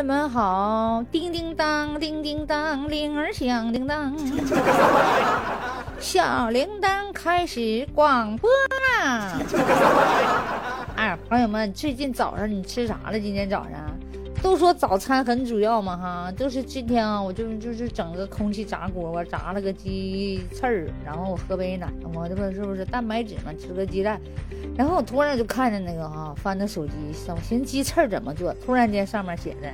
友们好，叮叮当，叮叮当，铃儿响叮当，小铃铛开始广播啦！哎，朋友们，最近早上你吃啥了？今天早上都说早餐很主要嘛，哈，就是今天啊，我就就是整个空气炸锅，我炸了个鸡翅儿，然后我喝杯奶，我这不是不是蛋白质嘛，吃个鸡蛋。然后我突然就看见那个哈，翻着手机，我寻鸡翅怎么做？突然间上面写的，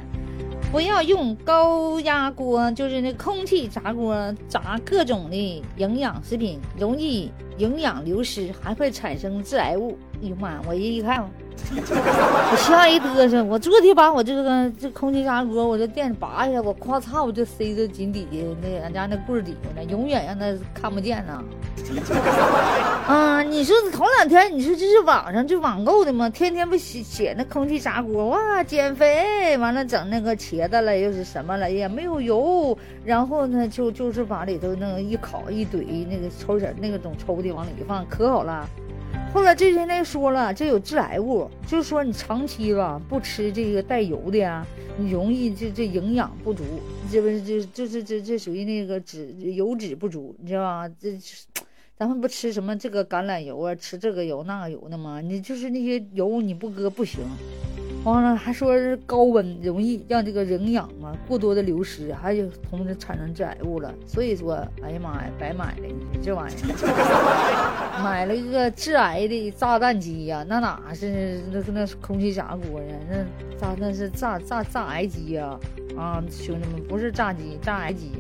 不要用高压锅，就是那空气炸锅炸各种的营养食品，容易营养流失，还会产生致癌物。哎呦妈！我一一看。我吓一嘚瑟，我昨天把我这个这空气炸锅，我这电拔下来，我咔嚓我就塞着井底下那俺家那柜底下了，永远让他看不见呢。啊，你说头两天你说这是网上这网购的吗？天天不写写那空气炸锅哇，减肥完了整那个茄子了又是什么了，也没有油，然后呢就就是往里头那个一烤一怼那个抽屉那个种抽屉往里一放，可好了。后来这天天说了，这有致癌物，就是说你长期吧不吃这个带油的呀，你容易这这营养不足，这不是这这这这这属于那个脂油脂不足，你知道吧？这咱们不吃什么这个橄榄油啊，吃这个油那个油的吗？你就是那些油你不搁不行。完了还说是高温容易让这个营养嘛过多的流失，还有同时产生致癌物了。所以说，哎呀妈呀，白买了你这玩意儿，买了一个致癌的炸弹机呀，那哪是那那空气炸锅呀？那炸那是炸炸炸癌机呀！啊，兄弟们，不是炸鸡，炸癌机。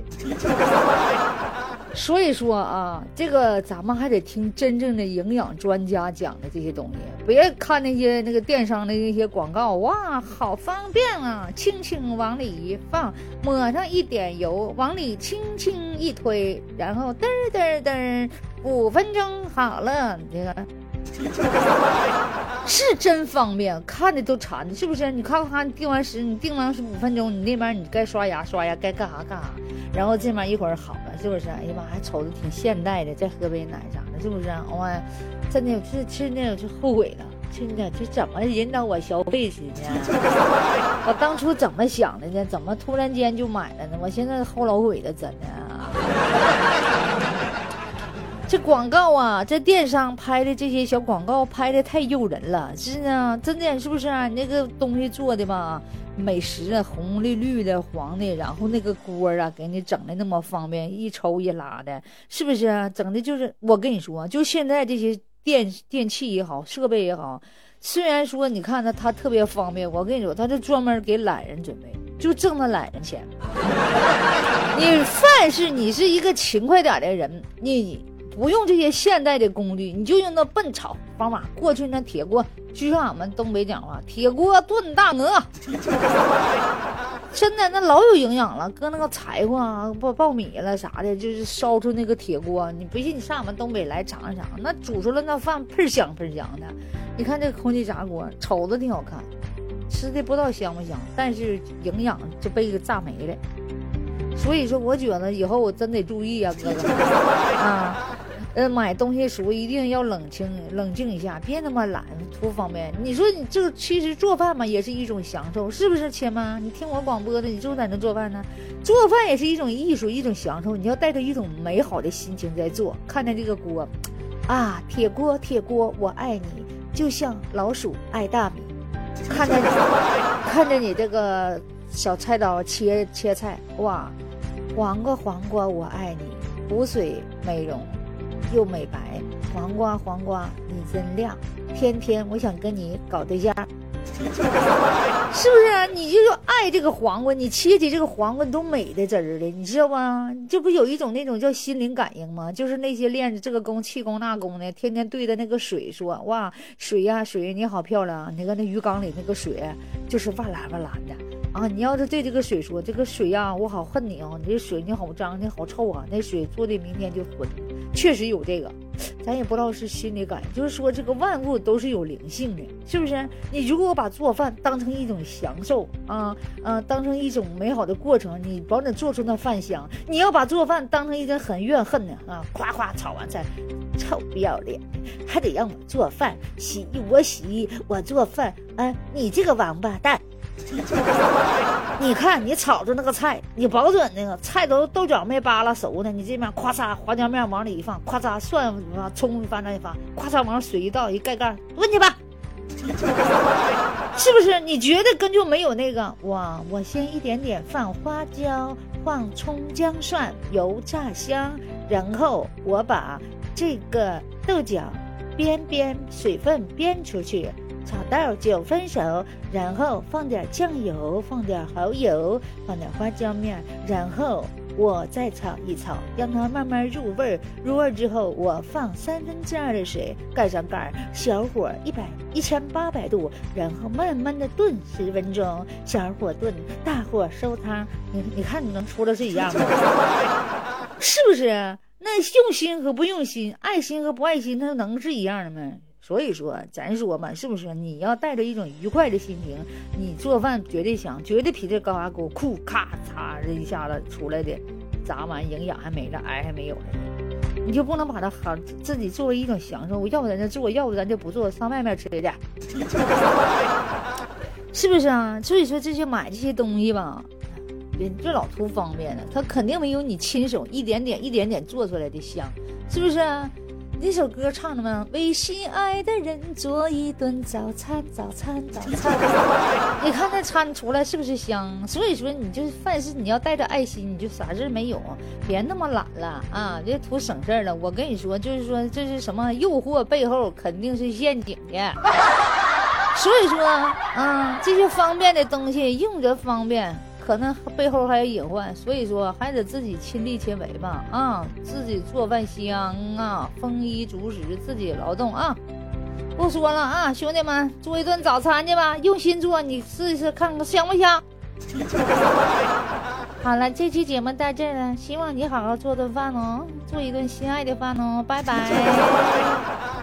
所以说啊，这个咱们还得听真正的营养专家讲的这些东西，别看那些那个电商的那些广告，哇，好方便啊！轻轻往里一放，抹上一点油，往里轻轻一推，然后嘚嘚嘚，五分钟好了，这个是真方便，看的都馋，是不是？你看看定完时，你定完是五分钟，你那边你该刷牙刷牙，该干啥干啥，然后这边一会儿好。是不是？哎呀妈，还瞅着挺现代的，再喝杯奶啥的，是不是？我真的是吃那就后悔了，真的这怎么引导我消费去呢？我当初怎么想的呢？怎么突然间就买了呢？我现在后老悔了，真的。这广告啊，这电商拍的这些小广告拍的太诱人了，是呢，真的是不是啊？你那个东西做的吧？美食啊，红的、绿的、黄的，然后那个锅啊，给你整的那么方便，一抽一拉的，是不是啊？整的就是我跟你说，就现在这些电电器也好，设备也好，虽然说你看它它特别方便，我跟你说，它是专门给懒人准备，就挣那懒人钱。你凡是你是一个勤快点的人，你。不用这些现代的工具，你就用那笨炒方法。过去那铁锅，就像俺们东北讲话，铁锅炖大鹅，真的那老有营养了。搁那个柴火啊、爆爆米了啥的，就是烧出那个铁锅，你不信你上俺们东北来尝一尝，那煮出来那饭倍香倍香的。你看这个空气炸锅，瞅着挺好看，吃的不知道香不香，但是营养就被给炸没了。所以说，我觉得以后我真得注意啊，哥哥啊。呃，买东西时候一定要冷清、冷静一下，别那么懒，图方便。你说你这其实做饭嘛，也是一种享受，是不是，亲们？你听我广播的，你就在那做饭呢？做饭也是一种艺术，一种享受。你要带着一种美好的心情在做。看着这个锅，啊，铁锅，铁锅，我爱你，就像老鼠爱大米。看着你，看着你这个小菜刀切切菜，哇，黄瓜，黄瓜，我爱你，补水美容。又美白，黄瓜黄瓜你真亮，天天我想跟你搞对象，是不是啊？你就说爱这个黄瓜，你切起这个黄瓜都美的滋儿的，你知道吗？这不有一种那种叫心灵感应吗？就是那些练着这个功、气功那功的，天天对着那个水说：“哇，水呀水，你好漂亮！你看那鱼缸里那个水，就是哇蓝哇蓝的。”啊，你要是对这个水说：“这个水呀，我好恨你啊！你这水你好脏，你好臭啊！那水做的明天就浑。”确实有这个，咱也不知道是心理感应，就是说这个万物都是有灵性的，是不是？你如果把做饭当成一种享受啊，嗯，当成一种美好的过程，你保准做出那饭香。你要把做饭当成一件很怨恨的啊，夸夸炒完菜，臭不要脸，还得让我做饭，洗衣我洗衣我做饭，啊，你这个王八蛋！你看你炒着那个菜，你保准那个菜都豆角没扒拉熟呢，你这边咵嚓花椒面往里一放，咵嚓蒜葱翻那一放，咵嚓往水一倒一盖盖，问去吧。是不是？你觉得根就没有那个我？我先一点点放花椒，放葱姜蒜，油炸香，然后我把这个豆角煸煸，水分煸出去。炒到九分熟，然后放点酱油，放点蚝油，放点花椒面，然后我再炒一炒，让它慢慢入味儿。入味儿之后，我放三分之二的水，盖上盖儿，小火一百一千八百度，然后慢慢的炖十分钟，小火炖，大火收汤。你你看你能出的是一样吗？是不是？那用心和不用心，爱心和不爱心，它能是一样的吗？所以说，咱说嘛，是不是？你要带着一种愉快的心情，你做饭绝对香，绝对比这高压锅库咔嚓这一下子出来的炸完营养还没了，癌还没有了。你就不能把它好自己作为一种享受？要不咱就做，要不咱就不做，上外面吃去，是不是啊？所以说这些买这些东西吧，人这老图方便了，他肯定没有你亲手一点点、一点点做出来的香，是不是啊？那首歌唱的吗？为心爱的人做一顿早餐，早餐，早餐。你看那餐出来是不是香？所以说，你就是凡事你要带着爱心，你就啥事没有，别那么懒了啊！别图省事儿了。我跟你说，就是说这是什么诱惑背后肯定是陷阱的。所以说，啊，这些方便的东西用着方便。可能背后还有隐患，所以说还得自己亲力亲为吧，啊，自己做饭香啊，丰衣足食，自己劳动啊。不说了啊，兄弟们，做一顿早餐去吧，用心做，你试一试看看香不香。好了，这期节目到这了，希望你好好做顿饭哦，做一顿心爱的饭哦，拜拜。